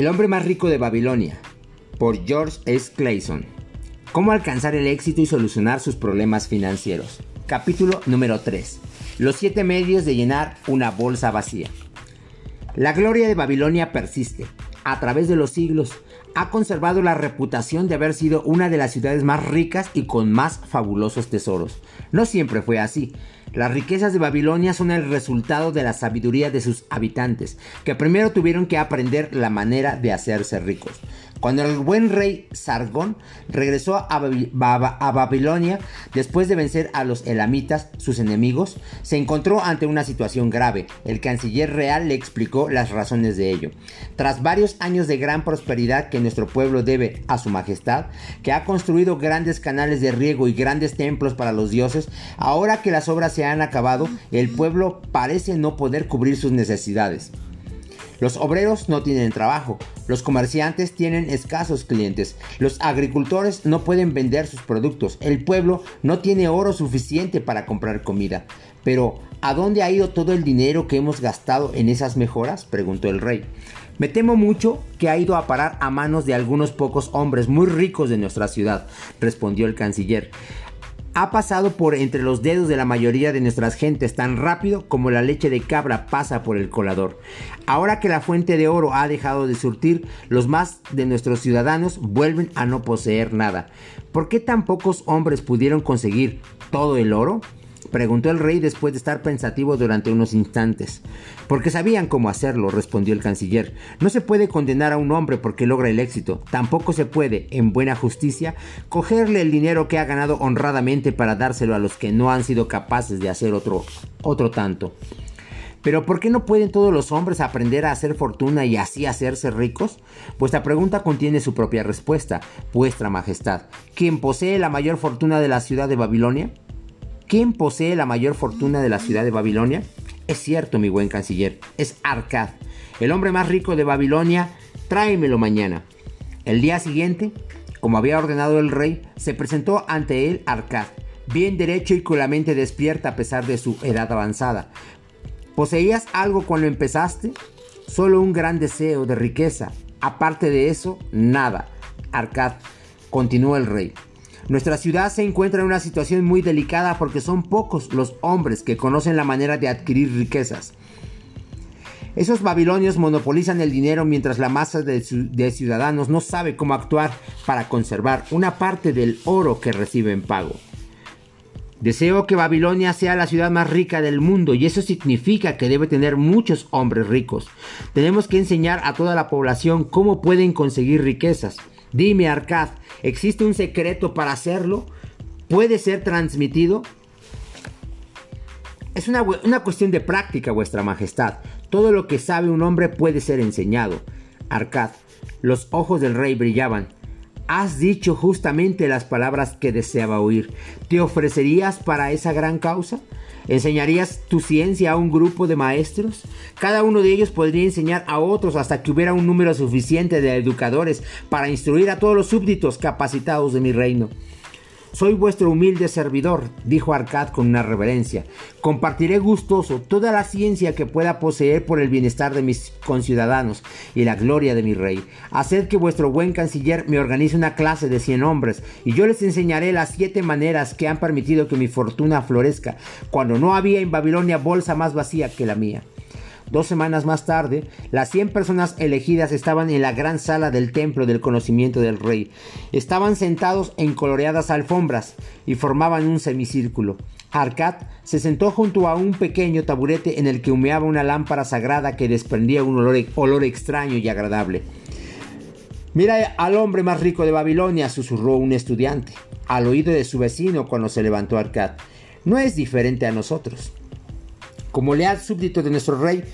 El hombre más rico de Babilonia, por George S. Clayson. Cómo alcanzar el éxito y solucionar sus problemas financieros. Capítulo número 3. Los siete medios de llenar una bolsa vacía. La gloria de Babilonia persiste. A través de los siglos, ha conservado la reputación de haber sido una de las ciudades más ricas y con más fabulosos tesoros. No siempre fue así. Las riquezas de Babilonia son el resultado de la sabiduría de sus habitantes, que primero tuvieron que aprender la manera de hacerse ricos. Cuando el buen rey Sargón regresó a, Babilonia después de vencer a los elamitas, sus enemigos, se encontró ante una situación grave. El canciller real le explicó las razones de ello. Tras varios años de gran prosperidad que nuestro pueblo debe a su majestad, que ha construido grandes canales de riego y grandes templos para los dioses, ahora que las obras se han acabado, el pueblo parece no poder cubrir sus necesidades. Los obreros no tienen trabajo, los comerciantes tienen escasos clientes, los agricultores no pueden vender sus productos, el pueblo no tiene oro suficiente para comprar comida. Pero, ¿a dónde ha ido todo el dinero que hemos gastado en esas mejoras? preguntó el rey. Me temo mucho que ha ido a parar a manos de algunos pocos hombres muy ricos de nuestra ciudad, respondió el canciller ha pasado por entre los dedos de la mayoría de nuestras gentes tan rápido como la leche de cabra pasa por el colador. Ahora que la fuente de oro ha dejado de surtir, los más de nuestros ciudadanos vuelven a no poseer nada. ¿Por qué tan pocos hombres pudieron conseguir todo el oro? Preguntó el rey después de estar pensativo durante unos instantes. Porque sabían cómo hacerlo, respondió el canciller. No se puede condenar a un hombre porque logra el éxito. Tampoco se puede, en buena justicia, cogerle el dinero que ha ganado honradamente para dárselo a los que no han sido capaces de hacer otro, otro tanto. Pero ¿por qué no pueden todos los hombres aprender a hacer fortuna y así hacerse ricos? Vuestra pregunta contiene su propia respuesta, vuestra majestad. ¿Quién posee la mayor fortuna de la ciudad de Babilonia? ¿Quién posee la mayor fortuna de la ciudad de Babilonia? Es cierto, mi buen canciller, es Arcad, el hombre más rico de Babilonia. Tráemelo mañana. El día siguiente, como había ordenado el rey, se presentó ante él Arcad, bien derecho y con la mente despierta a pesar de su edad avanzada. ¿Poseías algo cuando empezaste? Solo un gran deseo de riqueza. Aparte de eso, nada. Arcad, continuó el rey. Nuestra ciudad se encuentra en una situación muy delicada porque son pocos los hombres que conocen la manera de adquirir riquezas. Esos babilonios monopolizan el dinero mientras la masa de, ciudadanos no sabe cómo actuar para conservar una parte del oro que recibe en pago. Deseo que Babilonia sea la ciudad más rica del mundo y eso significa que debe tener muchos hombres ricos. Tenemos que enseñar a toda la población cómo pueden conseguir riquezas. Dime, Arcad, ¿existe un secreto para hacerlo? ¿Puede ser transmitido? Es una, una, cuestión de práctica, vuestra majestad. Todo lo que sabe un hombre puede ser enseñado. Arcad, los ojos del rey brillaban. Has dicho justamente las palabras que deseaba oír. ¿Te ofrecerías para esa gran causa? ¿Enseñarías tu ciencia a un grupo de maestros? Cada uno de ellos podría enseñar a otros hasta que hubiera un número suficiente de educadores para instruir a todos los súbditos capacitados de mi reino. Soy vuestro humilde servidor, dijo Arcad con una reverencia. Compartiré gustoso toda la ciencia que pueda poseer por el bienestar de mis conciudadanos y la gloria de mi rey. Haced que vuestro buen canciller me organice una clase de cien hombres, y yo les enseñaré las siete maneras que han permitido que mi fortuna florezca, cuando no había en Babilonia bolsa más vacía que la mía. Dos semanas más tarde, las 100 personas elegidas estaban en la gran sala del templo del conocimiento del rey. Estaban sentados en coloreadas alfombras y formaban un semicírculo. Arcad se sentó junto a un pequeño taburete en el que humeaba una lámpara sagrada que desprendía un olor, olor extraño y agradable. Mira al hombre más rico de Babilonia, susurró un estudiante, al oído de su vecino cuando se levantó Arcad. No es diferente a nosotros. Como leal súbdito de nuestro rey,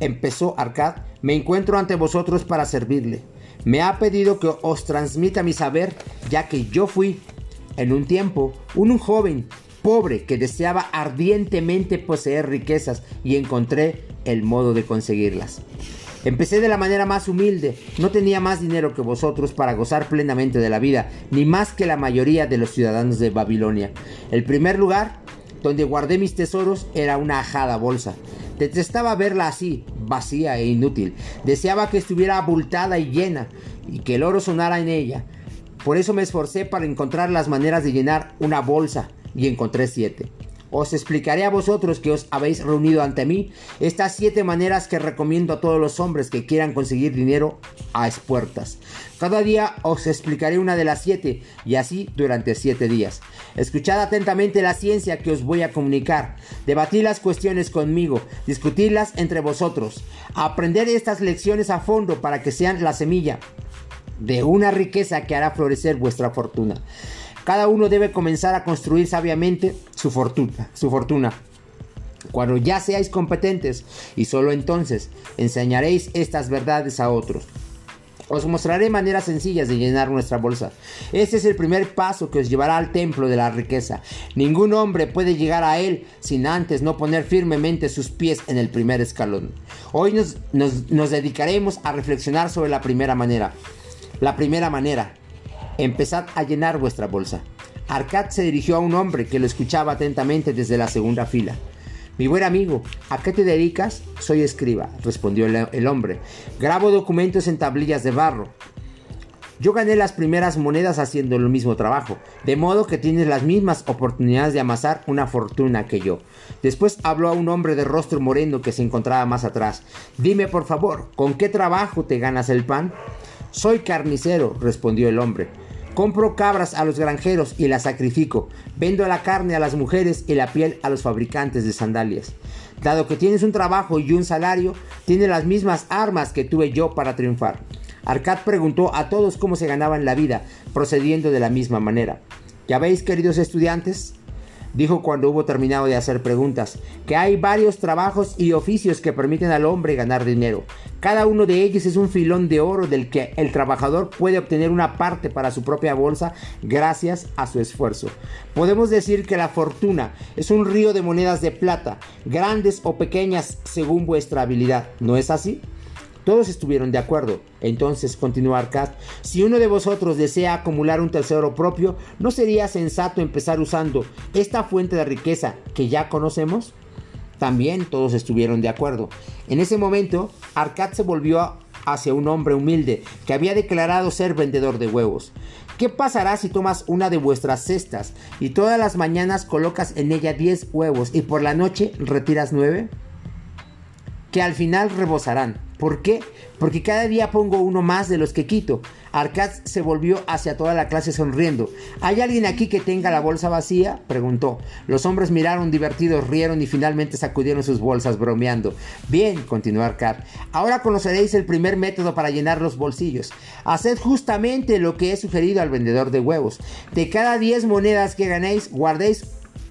empezó Arcad, me encuentro ante vosotros para servirle. Me ha pedido que os transmita mi saber, ya que yo fui, en un tiempo, un joven pobre que deseaba ardientemente poseer riquezas y encontré el modo de conseguirlas. Empecé de la manera más humilde, no tenía más dinero que vosotros para gozar plenamente de la vida, ni más que la mayoría de los ciudadanos de Babilonia. El primer lugar donde guardé mis tesoros era una ajada bolsa. Detestaba verla así, vacía e inútil. Deseaba que estuviera abultada y llena y que el oro sonara en ella. Por eso me esforcé para encontrar las maneras de llenar una bolsa y encontré siete. Os explicaré a vosotros que os habéis reunido ante mí estas siete maneras que recomiendo a todos los hombres que quieran conseguir dinero a espuertas. Cada día os explicaré una de las siete y así durante siete días. Escuchad atentamente la ciencia que os voy a comunicar. Debatid las cuestiones conmigo, discutirlas entre vosotros. Aprender estas lecciones a fondo para que sean la semilla de una riqueza que hará florecer vuestra fortuna. Cada uno debe comenzar a construir sabiamente su fortuna, su fortuna. Cuando ya seáis competentes y solo entonces enseñaréis estas verdades a otros. Os mostraré maneras sencillas de llenar nuestra bolsa. Este es el primer paso que os llevará al templo de la riqueza. Ningún hombre puede llegar a él sin antes no poner firmemente sus pies en el primer escalón. Hoy nos, nos dedicaremos a reflexionar sobre la primera manera. La primera manera, Empezad a llenar vuestra bolsa. Arcad se dirigió a un hombre que lo escuchaba atentamente desde la segunda fila. Mi buen amigo, ¿a qué te dedicas? Soy escriba, respondió el, hombre. Grabo documentos en tablillas de barro. Yo gané las primeras monedas haciendo el mismo trabajo, de modo que tienes las mismas oportunidades de amasar una fortuna que yo. Después habló a un hombre de rostro moreno que se encontraba más atrás. Dime por favor, ¿con qué trabajo te ganas el pan? Soy carnicero, respondió el hombre. Compro cabras a los granjeros y las sacrifico. Vendo la carne a las mujeres y la piel a los fabricantes de sandalias. Dado que tienes un trabajo y un salario, tienes las mismas armas que tuve yo para triunfar. Arcad preguntó a todos cómo se ganaban la vida, procediendo de la misma manera. ¿Ya veis, queridos estudiantes? Dijo cuando hubo terminado de hacer preguntas, que hay varios trabajos y oficios que permiten al hombre ganar dinero. Cada uno de ellos es un filón de oro del que el trabajador puede obtener una parte para su propia bolsa gracias a su esfuerzo. Podemos decir que la fortuna es un río de monedas de plata, grandes o pequeñas según vuestra habilidad. ¿No es así? Todos estuvieron de acuerdo. Entonces, continuó Arcad, si uno de vosotros desea acumular un tesoro propio, ¿no sería sensato empezar usando esta fuente de riqueza que ya conocemos? También todos estuvieron de acuerdo. En ese momento, Arcad se volvió hacia un hombre humilde que había declarado ser vendedor de huevos. ¿Qué pasará si tomas una de vuestras cestas y todas las mañanas colocas en ella 10 huevos y por la noche retiras 9? Que al final rebosarán. ¿Por qué? Porque cada día pongo uno más de los que quito. Arcad se volvió hacia toda la clase sonriendo. ¿Hay alguien aquí que tenga la bolsa vacía? preguntó. Los hombres miraron divertidos, rieron y finalmente sacudieron sus bolsas bromeando. Bien, continuó Arcad. Ahora conoceréis el primer método para llenar los bolsillos. Haced justamente lo que he sugerido al vendedor de huevos. De cada 10 monedas que ganéis, guardéis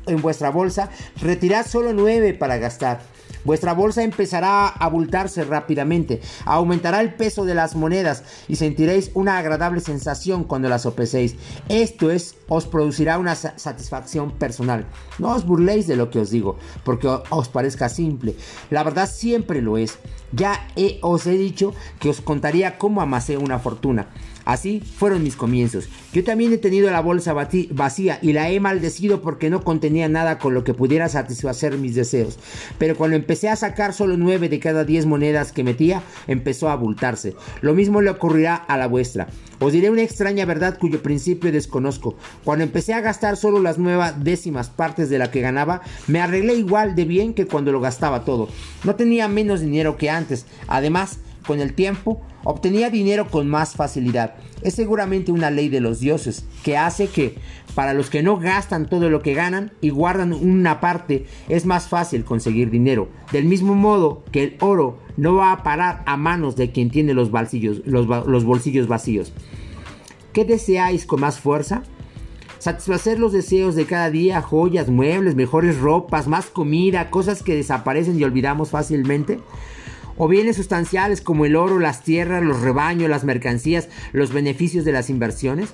en vuestra bolsa, retirad solo 9 para gastar. Vuestra bolsa empezará a abultarse rápidamente, aumentará el peso de las monedas y sentiréis una agradable sensación cuando las sopeséis. Esto es, os producirá una satisfacción personal. No os burléis de lo que os digo, porque os parezca simple. La verdad siempre lo es. Ya os he dicho que os contaría cómo amasé una fortuna. Así fueron mis comienzos. Yo también he tenido la bolsa vacía y la he maldecido porque no contenía nada con lo que pudiera satisfacer mis deseos. Pero cuando empecé a sacar solo nueve de cada diez monedas que metía, empezó a abultarse. Lo mismo le ocurrirá a la vuestra. Os diré una extraña verdad cuyo principio desconozco. Cuando empecé a gastar solo las nuevas décimas partes de la que ganaba, me arreglé igual de bien que cuando lo gastaba todo. No tenía menos dinero que antes. Además, con el tiempo, obtenía dinero con más facilidad. Es seguramente una ley de los dioses que hace que para los que no gastan todo lo que ganan y guardan una parte, es más fácil conseguir dinero. Del mismo modo que el oro no va a parar a manos de quien tiene los bolsillos, los, los bolsillos vacíos. ¿Qué deseáis con más fuerza? Satisfacer los deseos de cada día, joyas, muebles, mejores ropas, más comida, cosas que desaparecen y olvidamos fácilmente o bienes sustanciales como el oro, las tierras, los rebaños, las mercancías, los beneficios de las inversiones?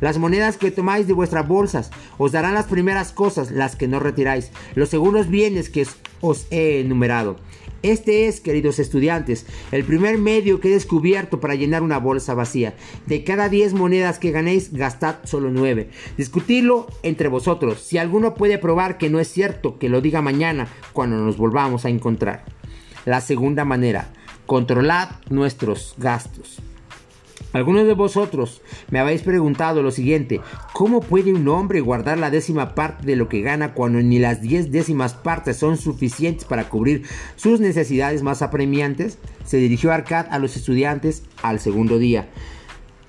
Las monedas que tomáis de vuestras bolsas os darán las primeras cosas, las que no retiráis, los seguros bienes que os he enumerado. Este es, queridos estudiantes, el primer medio que he descubierto para llenar una bolsa vacía. De cada 10 monedas que ganéis, gastad solo 9. Discutidlo entre vosotros. Si alguno puede probar que no es cierto, que lo diga mañana cuando nos volvamos a encontrar. La segunda manera, controlad nuestros gastos. Algunos de vosotros me habéis preguntado lo siguiente, ¿cómo puede un hombre guardar la décima parte de lo que gana cuando ni las diez décimas partes son suficientes para cubrir sus necesidades más apremiantes? Se dirigió Arcad a los estudiantes al segundo día.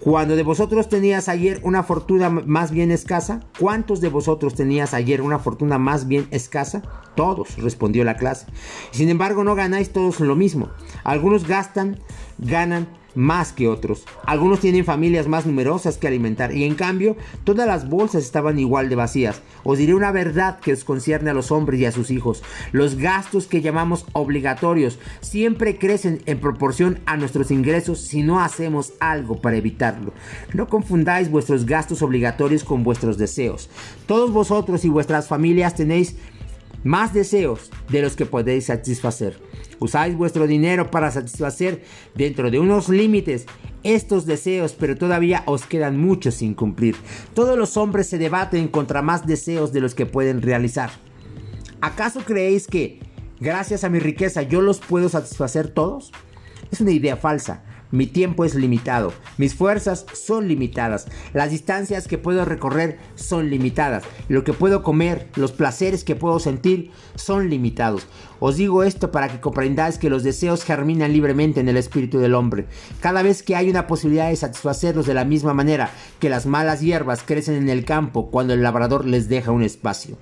Cuando de vosotros tenías ayer una fortuna más bien escasa, ¿cuántos de vosotros tenías ayer una fortuna más bien escasa? Todos, respondió la clase. Sin embargo, no ganáis todos lo mismo. Algunos gastan, ganan más que otros. Algunos tienen familias más numerosas que alimentar y en cambio todas las bolsas estaban igual de vacías. Os diré una verdad que os concierne a los hombres y a sus hijos. Los gastos que llamamos obligatorios siempre crecen en proporción a nuestros ingresos si no hacemos algo para evitarlo. No confundáis vuestros gastos obligatorios con vuestros deseos. Todos vosotros y vuestras familias tenéis más deseos de los que podéis satisfacer. Usáis vuestro dinero para satisfacer dentro de unos límites estos deseos, pero todavía os quedan muchos sin cumplir. Todos los hombres se debaten contra más deseos de los que pueden realizar. ¿Acaso creéis que, gracias a mi riqueza, yo los puedo satisfacer todos? Es una idea falsa. Mi tiempo es limitado, mis fuerzas son limitadas, las distancias que puedo recorrer son limitadas, lo que puedo comer, los placeres que puedo sentir son limitados. Os digo esto para que comprendáis que los deseos germinan libremente en el espíritu del hombre. Cada vez que hay una posibilidad de satisfacerlos de la misma manera que las malas hierbas crecen en el campo cuando el labrador les deja un espacio.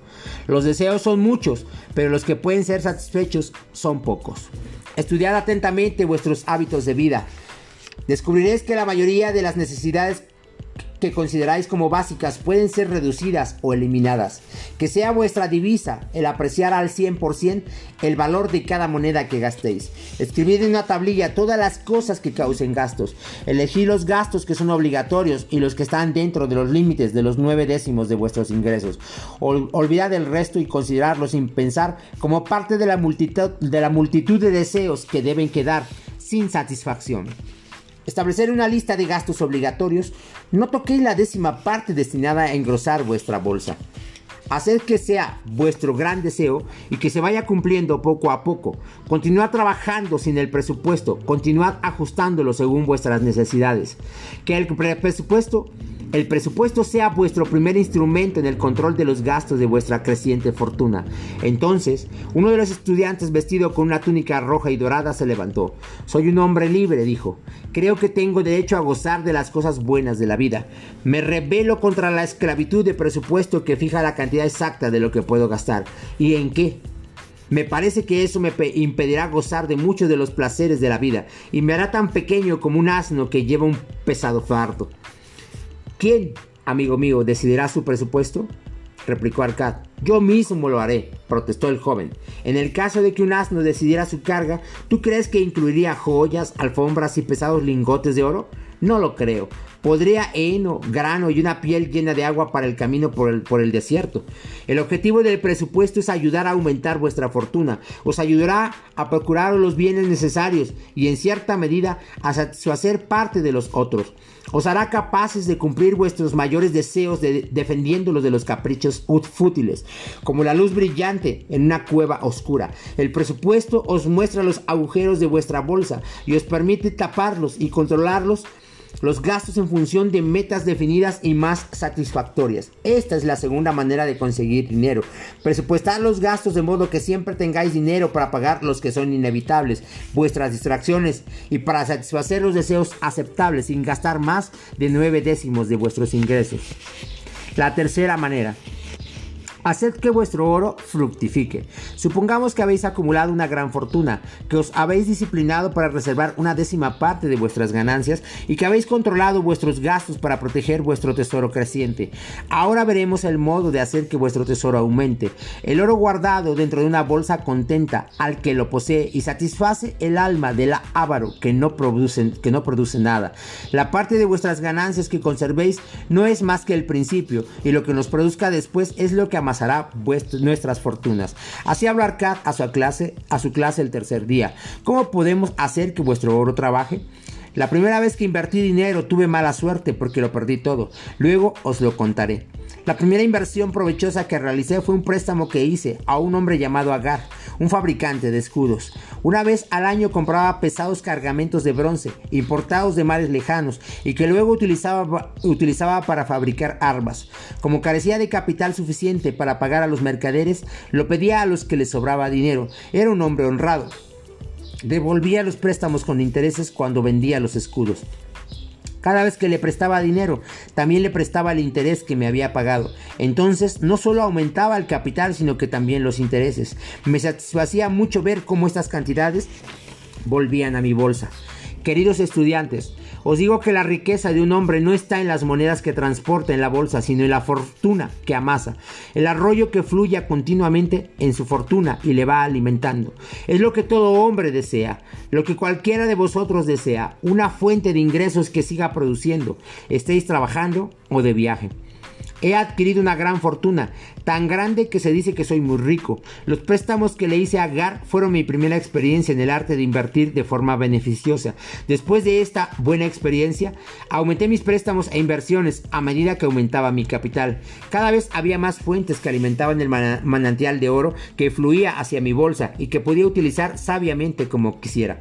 Los deseos son muchos, pero los que pueden ser satisfechos son pocos. Estudiad atentamente vuestros hábitos de vida Descubriréis que la mayoría de las necesidades que consideráis como básicas pueden ser reducidas o eliminadas. Que sea vuestra divisa el apreciar al 100% el valor de cada moneda que gastéis. Escribid en una tablilla todas las cosas que causen gastos. Elegid los gastos que son obligatorios y los que están dentro de los límites de los nueve décimos de vuestros ingresos. olvidad el resto y considerarlo sin pensar como parte de, la multitud de deseos que deben quedar sin satisfacción. Establecer una lista de gastos obligatorios. No toquéis la décima parte destinada a engrosar vuestra bolsa. Haced que sea vuestro gran deseo y que se vaya cumpliendo poco a poco. Continuad trabajando sin el presupuesto. Continuad ajustándolo según vuestras necesidades. Que el presupuesto el presupuesto sea vuestro primer instrumento en el control de los gastos de vuestra creciente fortuna. Entonces, uno de los estudiantes vestido con una túnica roja y dorada se levantó. Soy un hombre libre, dijo. Creo que tengo derecho a gozar de las cosas buenas de la vida. Me rebelo contra la esclavitud de presupuesto que fija la cantidad exacta de lo que puedo gastar. ¿Y en qué? Me parece que eso me impedirá gozar de muchos de los placeres de la vida y me hará tan pequeño como un asno que lleva un pesado fardo. ¿Quién, amigo mío, decidirá su presupuesto? replicó Arcad. Yo mismo lo haré, protestó el joven. En el caso de que un asno decidiera su carga, ¿tú crees que incluiría joyas, alfombras y pesados lingotes de oro? No lo creo. Podría heno, grano y una piel llena de agua para el camino por el, por el desierto. El objetivo del presupuesto es ayudar a aumentar vuestra fortuna. Os ayudará a procurar los bienes necesarios y en cierta medida a satisfacer parte de los otros. Os hará capaces de cumplir vuestros mayores deseos defendiéndolos de los caprichos fútiles, como la luz brillante en una cueva oscura. El presupuesto os muestra los agujeros de vuestra bolsa y os permite taparlos y controlarlos los gastos en función de metas definidas y más satisfactorias. Esta es la segunda manera de conseguir dinero. Presupuestar los gastos de modo que siempre tengáis dinero para pagar los que son inevitables, vuestras distracciones y para satisfacer los deseos aceptables sin gastar más de nueve décimos de vuestros ingresos. La tercera manera Haced que vuestro oro fructifique. Supongamos que habéis acumulado una gran fortuna, que os habéis disciplinado para reservar una décima parte de vuestras ganancias y que habéis controlado vuestros gastos para proteger vuestro tesoro creciente. Ahora veremos el modo de hacer que vuestro tesoro aumente. El oro guardado dentro de una bolsa contenta al que lo posee y satisface el alma del avaro que no produce, que no produce nada. La parte de vuestras ganancias que conservéis no es más que el principio y lo que nos produzca después es lo que amas hará nuestras fortunas. Así habló Arcad a su clase, a su clase el tercer día. ¿Cómo podemos hacer que vuestro oro trabaje? La primera vez que invertí dinero tuve mala suerte porque lo perdí todo. Luego os lo contaré. La primera inversión provechosa que realicé fue un préstamo que hice a un hombre llamado Agar, un fabricante de escudos. Una vez al año compraba pesados cargamentos de bronce, importados de mares lejanos, y que luego utilizaba, utilizaba para fabricar armas. Como carecía de capital suficiente para pagar a los mercaderes, lo pedía a los que les sobraba dinero. Era un hombre honrado. Devolvía los préstamos con intereses cuando vendía los escudos. Cada vez que le prestaba dinero, también le prestaba el interés que me había pagado. Entonces, no solo aumentaba el capital, sino que también los intereses. Me satisfacía mucho ver cómo estas cantidades volvían a mi bolsa. Queridos estudiantes, os digo que la riqueza de un hombre no está en las monedas que transporta en la bolsa, sino en la fortuna que amasa, el arroyo que fluya continuamente en su fortuna y le va alimentando. Es lo que todo hombre desea, lo que cualquiera de vosotros desea, una fuente de ingresos que siga produciendo, estéis trabajando o de viaje. He adquirido una gran fortuna, tan grande que se dice que soy muy rico. Los préstamos que le hice a Gar fueron mi primera experiencia en el arte de invertir de forma beneficiosa. Después de esta buena experiencia, aumenté mis préstamos e inversiones a medida que aumentaba mi capital. Cada vez había más fuentes que alimentaban el manantial de oro que fluía hacia mi bolsa y que podía utilizar sabiamente como quisiera.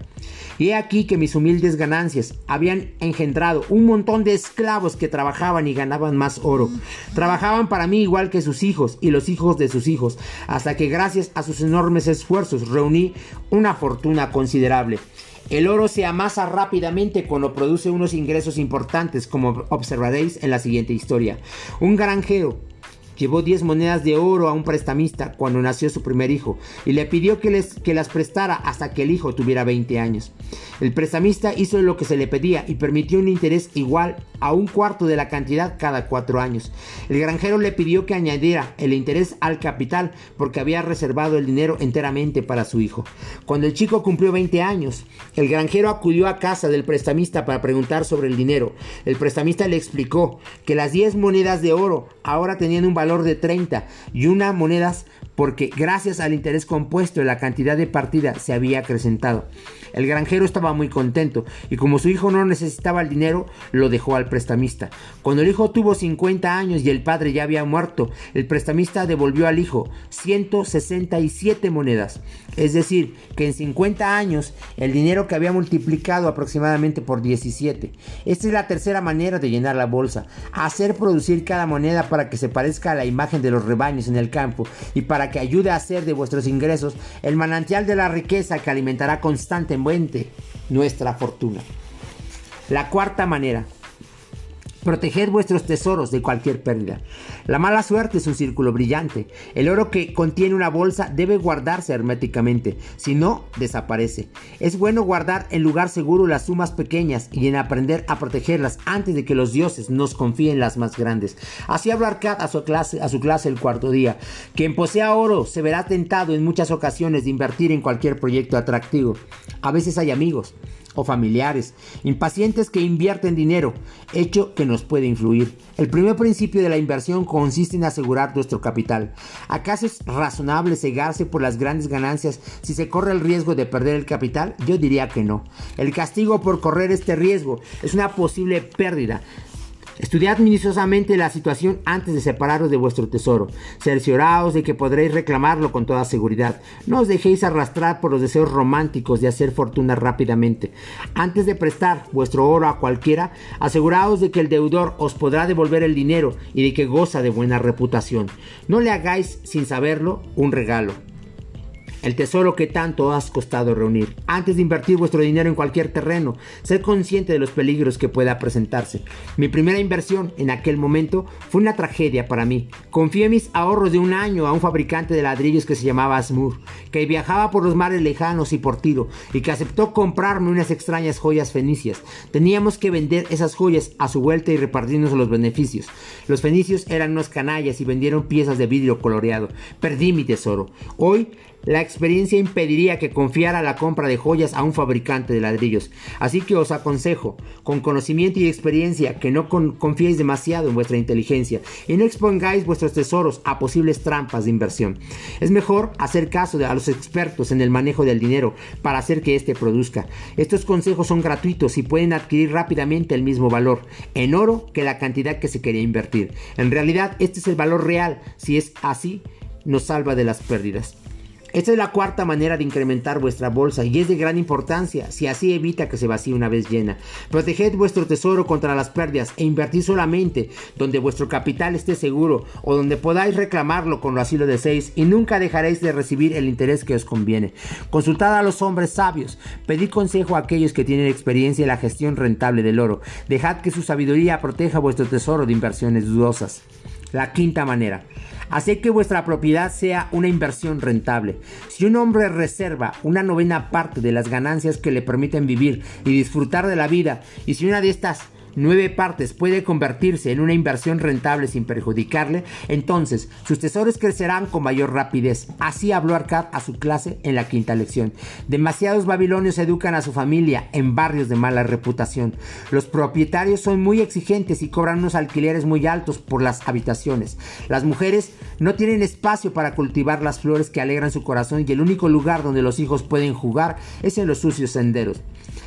Y he aquí que mis humildes ganancias habían engendrado un montón de esclavos que trabajaban y ganaban más oro. Trabajaban para mí igual que sus hijos y los hijos de sus hijos, hasta que gracias a sus enormes esfuerzos reuní una fortuna considerable. El oro se amasa rápidamente cuando produce unos ingresos importantes, como observaréis en la siguiente historia. Un granjero Llevó 10 monedas de oro a un prestamista cuando nació su primer hijo y le pidió que, les, que las prestara hasta que el hijo tuviera 20 años. El prestamista hizo lo que se le pedía y permitió un interés igual a un cuarto de la cantidad cada cuatro años. El granjero le pidió que añadiera el interés al capital porque había reservado el dinero enteramente para su hijo. Cuando el chico cumplió 20 años, el granjero acudió a casa del prestamista para preguntar sobre el dinero. El prestamista le explicó que las 10 monedas de oro ahora tenían un valor de 30 y una monedas porque gracias al interés compuesto la cantidad de partida se había acrecentado. El granjero estaba muy contento y como su hijo no necesitaba el dinero, lo dejó al prestamista. Cuando el hijo tuvo 50 años y el padre ya había muerto, el prestamista devolvió al hijo 167 monedas. Es decir, que en 50 años el dinero que había multiplicado aproximadamente por 17. Esta es la tercera manera de llenar la bolsa. Hacer producir cada moneda para que se parezca a la imagen de los rebaños en el campo y para que ayude a hacer de vuestros ingresos el manantial de la riqueza que alimentará constantemente nuestra fortuna. La cuarta manera Proteged vuestros tesoros de cualquier pérdida. La mala suerte es un círculo brillante. El oro que contiene una bolsa debe guardarse herméticamente, si no, desaparece. Es bueno guardar en lugar seguro las sumas pequeñas y en aprender a protegerlas antes de que los dioses nos confíen las más grandes. Así hablar Kat a su clase, a su clase el cuarto día. Quien posea oro se verá tentado en muchas ocasiones de invertir en cualquier proyecto atractivo. A veces hay amigos o familiares, impacientes que invierten dinero, hecho que nos puede influir. El primer principio de la inversión consiste en asegurar nuestro capital. ¿Acaso es razonable cegarse por las grandes ganancias si se corre el riesgo de perder el capital? Yo diría que no. El castigo por correr este riesgo es una posible pérdida Estudiad minuciosamente la situación antes de separaros de vuestro tesoro. Cercioraos de que podréis reclamarlo con toda seguridad. No os dejéis arrastrar por los deseos románticos de hacer fortuna rápidamente. Antes de prestar vuestro oro a cualquiera, aseguraos de que el deudor os podrá devolver el dinero y de que goza de buena reputación. No le hagáis, sin saberlo, un regalo el tesoro que tanto has costado reunir. Antes de invertir vuestro dinero en cualquier terreno, sed consciente de los peligros que pueda presentarse. Mi primera inversión en aquel momento fue una tragedia para mí. Confié mis ahorros de un año a un fabricante de ladrillos que se llamaba Asmur, que viajaba por los mares lejanos y por tiro, y que aceptó comprarme unas extrañas joyas fenicias. Teníamos que vender esas joyas a su vuelta y repartirnos los beneficios. Los fenicios eran unos canallas y vendieron piezas de vidrio coloreado. Perdí mi tesoro. Hoy La experiencia impediría que confiara la compra de joyas a un fabricante de ladrillos. Así que os aconsejo, con conocimiento y experiencia, que no confiéis demasiado en vuestra inteligencia y no expongáis vuestros tesoros a posibles trampas de inversión. Es mejor hacer caso de a los expertos en el manejo del dinero para hacer que éste produzca. Estos consejos son gratuitos y pueden adquirir rápidamente el mismo valor en oro que la cantidad que se quería invertir. En realidad, este es el valor real. Si es así, nos salva de las pérdidas. Esta es la cuarta manera de incrementar vuestra bolsa y es de gran importancia si así evita que se vacíe una vez llena. Proteged vuestro tesoro contra las pérdidas e invertid solamente donde vuestro capital esté seguro o donde podáis reclamarlo con lo así lo deseéis y nunca dejaréis de recibir el interés que os conviene. Consultad a los hombres sabios, pedid consejo a aquellos que tienen experiencia en la gestión rentable del oro. Dejad que su sabiduría proteja vuestro tesoro de inversiones dudosas. La quinta manera. Hacer que vuestra propiedad sea una inversión rentable. Si un hombre reserva una novena parte de las ganancias que le permiten vivir y disfrutar de la vida, y si una de estas nueve partes puede convertirse en una inversión rentable sin perjudicarle, entonces sus tesoros crecerán con mayor rapidez. Así habló Arcad a su clase en la quinta lección. Demasiados babilonios educan a su familia en barrios de mala reputación. Los propietarios son muy exigentes y cobran unos alquileres muy altos por las habitaciones. Las mujeres no tienen espacio para cultivar las flores que alegran su corazón y el único lugar donde los hijos pueden jugar es en los sucios senderos.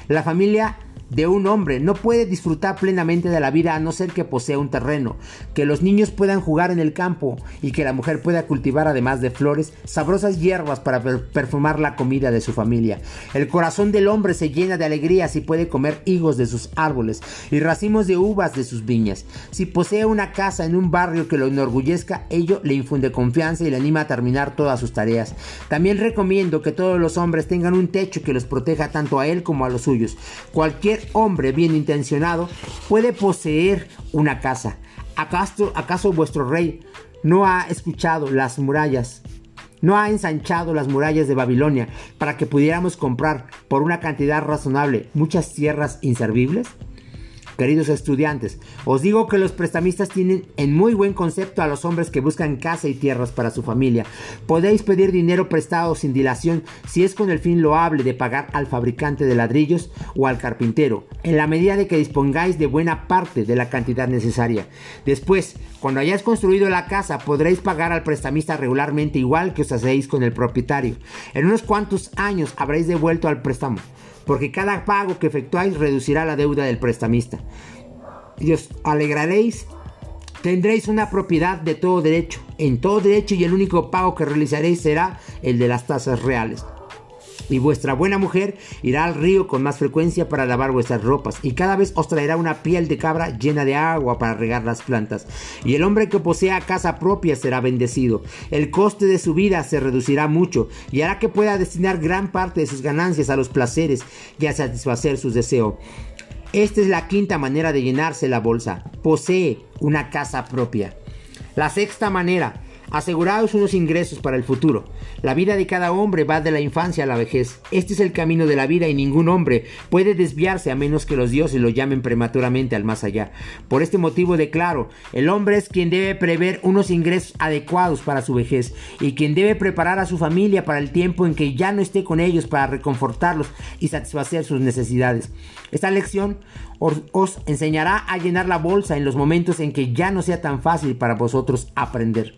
La familia de un hombre. No puede disfrutar plenamente de la vida a no ser que posea un terreno, que los niños puedan jugar en el campo y que la mujer pueda cultivar además de flores sabrosas hierbas para perfumar la comida de su familia. El corazón del hombre se llena de alegría si puede comer higos de sus árboles y racimos de uvas de sus viñas. Si posee una casa en un barrio que lo enorgullezca, ello le infunde confianza y le anima a terminar todas sus tareas. También recomiendo que todos los hombres tengan un techo que los proteja tanto a él como a los suyos. Cualquier hombre bien intencionado puede poseer una casa. ¿Acaso, ¿Acaso vuestro rey no ha escuchado las murallas? ¿No ha ensanchado las murallas de Babilonia para que pudiéramos comprar por una cantidad razonable muchas tierras inservibles? Queridos estudiantes, os digo que los prestamistas tienen en muy buen concepto a los hombres que buscan casa y tierras para su familia. Podéis pedir dinero prestado sin dilación si es con el fin loable de pagar al fabricante de ladrillos o al carpintero, en la medida de que dispongáis de buena parte de la cantidad necesaria. Después, cuando hayáis construido la casa, podréis pagar al prestamista regularmente igual que os hacéis con el propietario. En unos cuantos años habréis devuelto al préstamo porque cada pago que efectuáis reducirá la deuda del prestamista. Y os alegraréis, tendréis una propiedad de todo derecho, en todo derecho y el único pago que realizaréis será el de las tasas reales. Y vuestra buena mujer irá al río con más frecuencia para lavar vuestras ropas, y cada vez os traerá una piel de cabra llena de agua para regar las plantas. Y el hombre que posea casa propia será bendecido. El coste de su vida se reducirá mucho, y hará que pueda destinar gran parte de sus ganancias a los placeres y a satisfacer sus deseos. Esta es la quinta manera de llenarse la bolsa. Posee una casa propia. La sexta manera Aseguraos unos ingresos para el futuro. La vida de cada hombre va de la infancia a la vejez. Este es el camino de la vida y ningún hombre puede desviarse a menos que los dioses lo llamen prematuramente al más allá. Por este motivo declaro, el hombre es quien debe prever unos ingresos adecuados para su vejez y quien debe preparar a su familia para el tiempo en que ya no esté con ellos para reconfortarlos y satisfacer sus necesidades. Esta lección os, enseñará a llenar la bolsa en los momentos en que ya no sea tan fácil para vosotros aprender.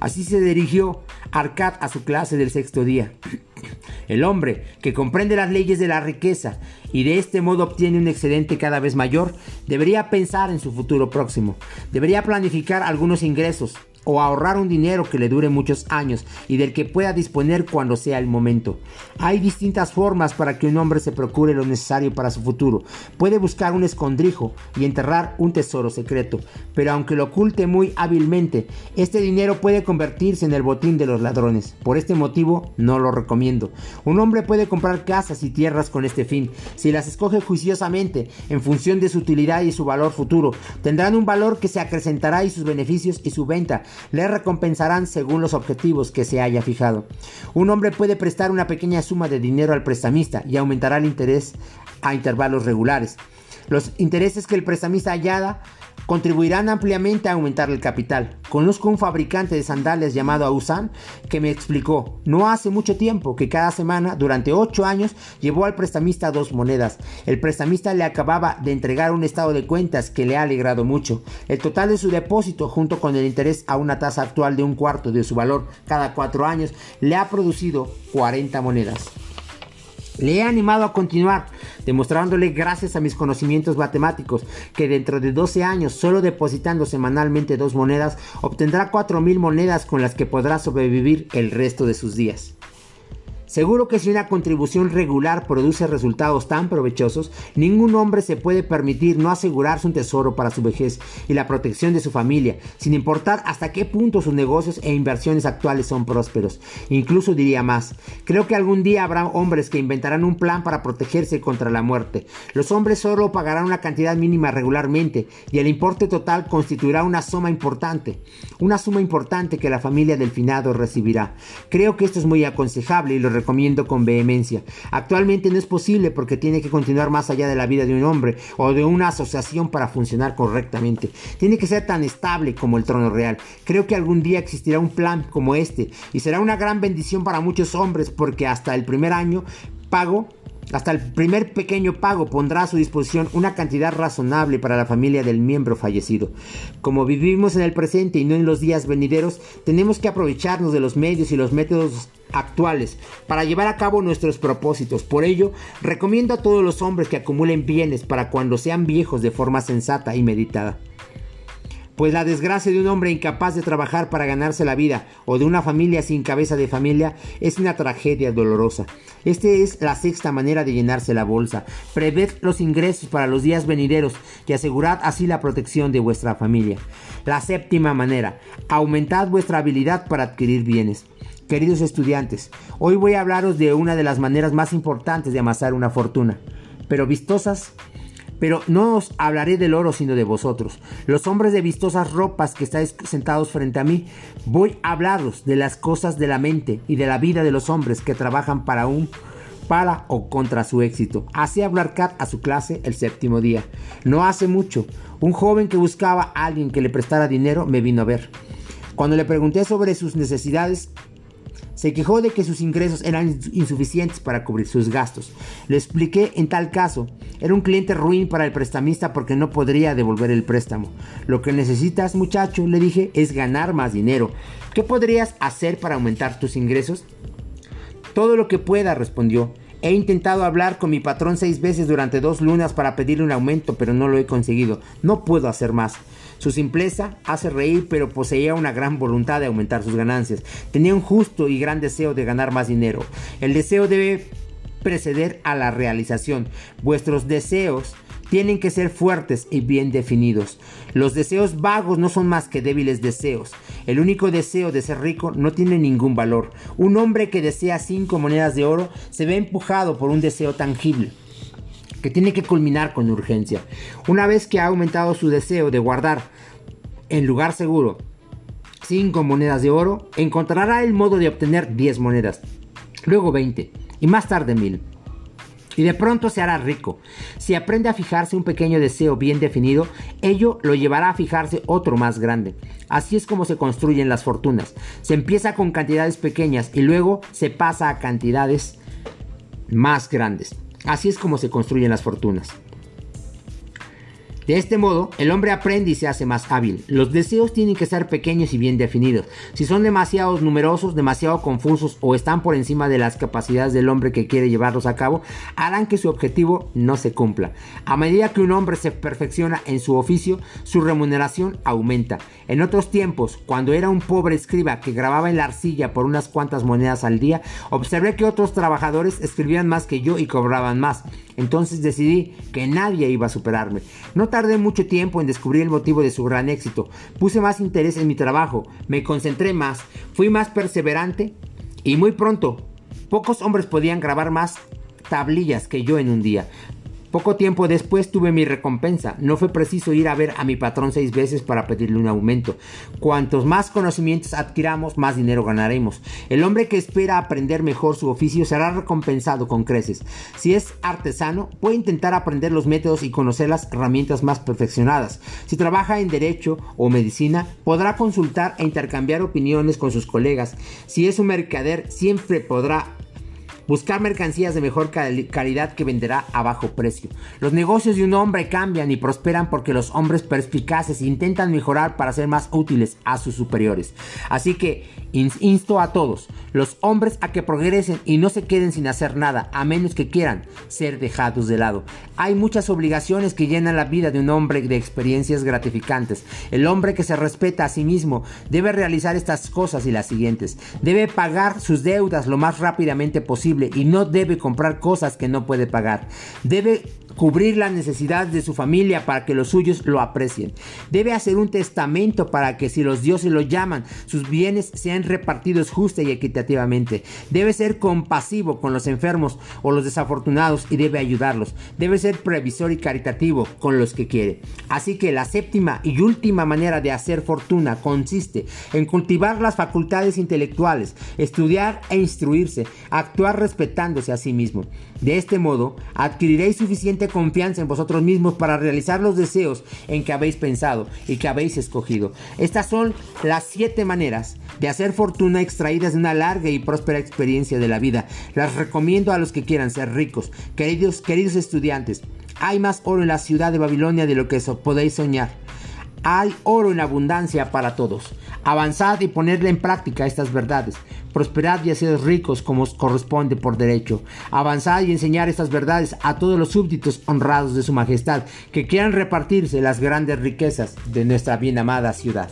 Así se dirigió Arcad a su clase del sexto día. El hombre que comprende las leyes de la riqueza y de este modo obtiene un excedente cada vez mayor, debería pensar en su futuro próximo, debería planificar algunos ingresos, o ahorrar un dinero que le dure muchos años y del que pueda disponer cuando sea el momento. Hay distintas formas para que un hombre se procure lo necesario para su futuro. Puede buscar un escondrijo y enterrar un tesoro secreto, pero aunque lo oculte muy hábilmente, este dinero puede convertirse en el botín de los ladrones. Por este motivo no lo recomiendo. Un hombre puede comprar casas y tierras con este fin. Si las escoge juiciosamente en función de su utilidad y su valor futuro, tendrán un valor que se acrecentará y sus beneficios y su venta le recompensarán según los objetivos que se haya fijado. Un hombre puede prestar una pequeña suma de dinero al prestamista y aumentará el interés a intervalos regulares. Los intereses que el prestamista hallada contribuirán ampliamente a aumentar el capital. Conozco un fabricante de sandalias llamado Ausan que me explicó no hace mucho tiempo que cada semana durante 8 años llevó al prestamista dos monedas. El prestamista le acababa de entregar un estado de cuentas que le ha alegrado mucho. El total de su depósito junto con el interés a una tasa actual de un cuarto de su valor cada 4 años le ha producido 40 monedas. Le he animado a continuar, demostrándole gracias a mis conocimientos matemáticos que dentro de 12 años, solo depositando semanalmente dos monedas, obtendrá 4.000 monedas con las que podrá sobrevivir el resto de sus días. Seguro que si una contribución regular produce resultados tan provechosos, ningún hombre se puede permitir no asegurarse un tesoro para su vejez y la protección de su familia, sin importar hasta qué punto sus negocios e inversiones actuales son prósperos. Incluso diría más, creo que algún día habrá hombres que inventarán un plan para protegerse contra la muerte. Los hombres solo pagarán una cantidad mínima regularmente y el importe total constituirá una suma importante, una suma importante que la familia del finado recibirá. Creo que esto es muy aconsejable y lo recomiendo con vehemencia. Actualmente no es posible porque tiene que continuar más allá de la vida de un hombre o de una asociación para funcionar correctamente. Tiene que ser tan estable como el trono real. Creo que algún día existirá un plan como este y será una gran bendición para muchos hombres porque hasta el primer año pago hasta el primer pequeño pago pondrá a su disposición una cantidad razonable para la familia del miembro fallecido. Como vivimos en el presente y no en los días venideros, tenemos que aprovecharnos de los medios y los métodos actuales para llevar a cabo nuestros propósitos. Por ello, recomiendo a todos los hombres que acumulen bienes para cuando sean viejos de forma sensata y meditada pues la desgracia de un hombre incapaz de trabajar para ganarse la vida o de una familia sin cabeza de familia es una tragedia dolorosa. Esta es la sexta manera de llenarse la bolsa. Preved los ingresos para los días venideros y asegurad así la protección de vuestra familia. La séptima manera, aumentad vuestra habilidad para adquirir bienes. Queridos estudiantes, hoy voy a hablaros de una de las maneras más importantes de amasar una fortuna, pero vistosas pero no os hablaré del oro, sino de vosotros. Los hombres de vistosas ropas que estáis sentados frente a mí, voy a hablaros de las cosas de la mente y de la vida de los hombres que trabajan para un para o contra su éxito. Así habló Arcad a su clase el séptimo día. No hace mucho, un joven que buscaba a alguien que le prestara dinero me vino a ver. Cuando le pregunté sobre sus necesidades, se quejó de que sus ingresos eran insuficientes para cubrir sus gastos. Le expliqué en tal caso, era un cliente ruin para el prestamista porque no podría devolver el préstamo. Lo que necesitas, muchacho, le dije, es ganar más dinero. ¿Qué podrías hacer para aumentar tus ingresos? Todo lo que pueda, respondió. He intentado hablar con mi patrón seis veces durante dos lunas para pedirle un aumento, pero no lo he conseguido. No puedo hacer más. Su simpleza hace reír, pero poseía una gran voluntad de aumentar sus ganancias. Tenía un justo y gran deseo de ganar más dinero. El deseo debe preceder a la realización. Vuestros deseos tienen que ser fuertes y bien definidos. Los deseos vagos no son más que débiles deseos. El único deseo de ser rico no tiene ningún valor. Un hombre que desea cinco monedas de oro se ve empujado por un deseo tangible que tiene que culminar con urgencia. Una vez que ha aumentado su deseo de guardar en lugar seguro 5 monedas de oro, encontrará el modo de obtener 10 monedas, luego 20 y más tarde 1000. Y de pronto se hará rico. Si aprende a fijarse un pequeño deseo bien definido, ello lo llevará a fijarse otro más grande. Así es como se construyen las fortunas. Se empieza con cantidades pequeñas y luego se pasa a cantidades más grandes. Así es como se construyen las fortunas. De este modo, el hombre aprende y se hace más hábil. Los deseos tienen que ser pequeños y bien definidos. Si son demasiado numerosos, demasiado confusos o están por encima de las capacidades del hombre que quiere llevarlos a cabo, harán que su objetivo no se cumpla. A medida que un hombre se perfecciona en su oficio, su remuneración aumenta. En otros tiempos, cuando era un pobre escriba que grababa en la arcilla por unas cuantas monedas al día, observé que otros trabajadores escribían más que yo y cobraban más. Entonces decidí que nadie iba a superarme. Tardé mucho tiempo en descubrir el motivo de su gran éxito. Puse más interés en mi trabajo, me concentré más, fui más perseverante y muy pronto, pocos hombres podían grabar más tablillas que yo en un día. Poco tiempo después tuve mi recompensa. No fue preciso ir a ver a mi patrón seis veces para pedirle un aumento. Cuantos más conocimientos adquiramos, más dinero ganaremos. El hombre que espera aprender mejor su oficio será recompensado con creces. Si es artesano, puede intentar aprender los métodos y conocer las herramientas más perfeccionadas. Si trabaja en derecho o medicina, podrá consultar e intercambiar opiniones con sus colegas. Si es un mercader, siempre podrá buscar mercancías de mejor calidad que venderá a bajo precio. Los negocios de un hombre cambian y prosperan porque los hombres perspicaces intentan mejorar para ser más útiles a sus superiores. Así que insto a todos, los hombres a que progresen y no se queden sin hacer nada, a menos que quieran ser dejados de lado. Hay muchas obligaciones que llenan la vida de un hombre de experiencias gratificantes. El hombre que se respeta a sí mismo debe realizar estas cosas y las siguientes. Debe pagar sus deudas lo más rápidamente posible y no debe comprar cosas que no puede pagar. Debe cubrir las necesidades de su familia para que los suyos lo aprecien. Debe hacer un testamento para que si los dioses lo llaman, sus bienes sean repartidos justa y equitativamente. Debe ser compasivo con los enfermos o los desafortunados y debe ayudarlos. Debe ser previsor y caritativo con los que quiere. Así que la séptima y última manera de hacer fortuna consiste en cultivar las facultades intelectuales, estudiar e instruirse, actuar respetándose a sí mismo. De este modo, adquiriréis suficiente confianza en vosotros mismos para realizar los deseos en que habéis pensado y que habéis escogido. Estas son las siete maneras de hacer fortuna extraídas de una larga y próspera experiencia de la vida. Las recomiendo a los que quieran ser ricos. Queridos, queridos estudiantes, hay más oro en la ciudad de Babilonia de lo que podéis soñar. Hay oro en abundancia para todos. Avanzad y ponedle en práctica estas verdades. Prosperad y haced ricos como os corresponde por derecho. Avanzad y enseñar estas verdades a todos los súbditos honrados de su majestad que quieran repartirse las grandes riquezas de nuestra bien amada ciudad.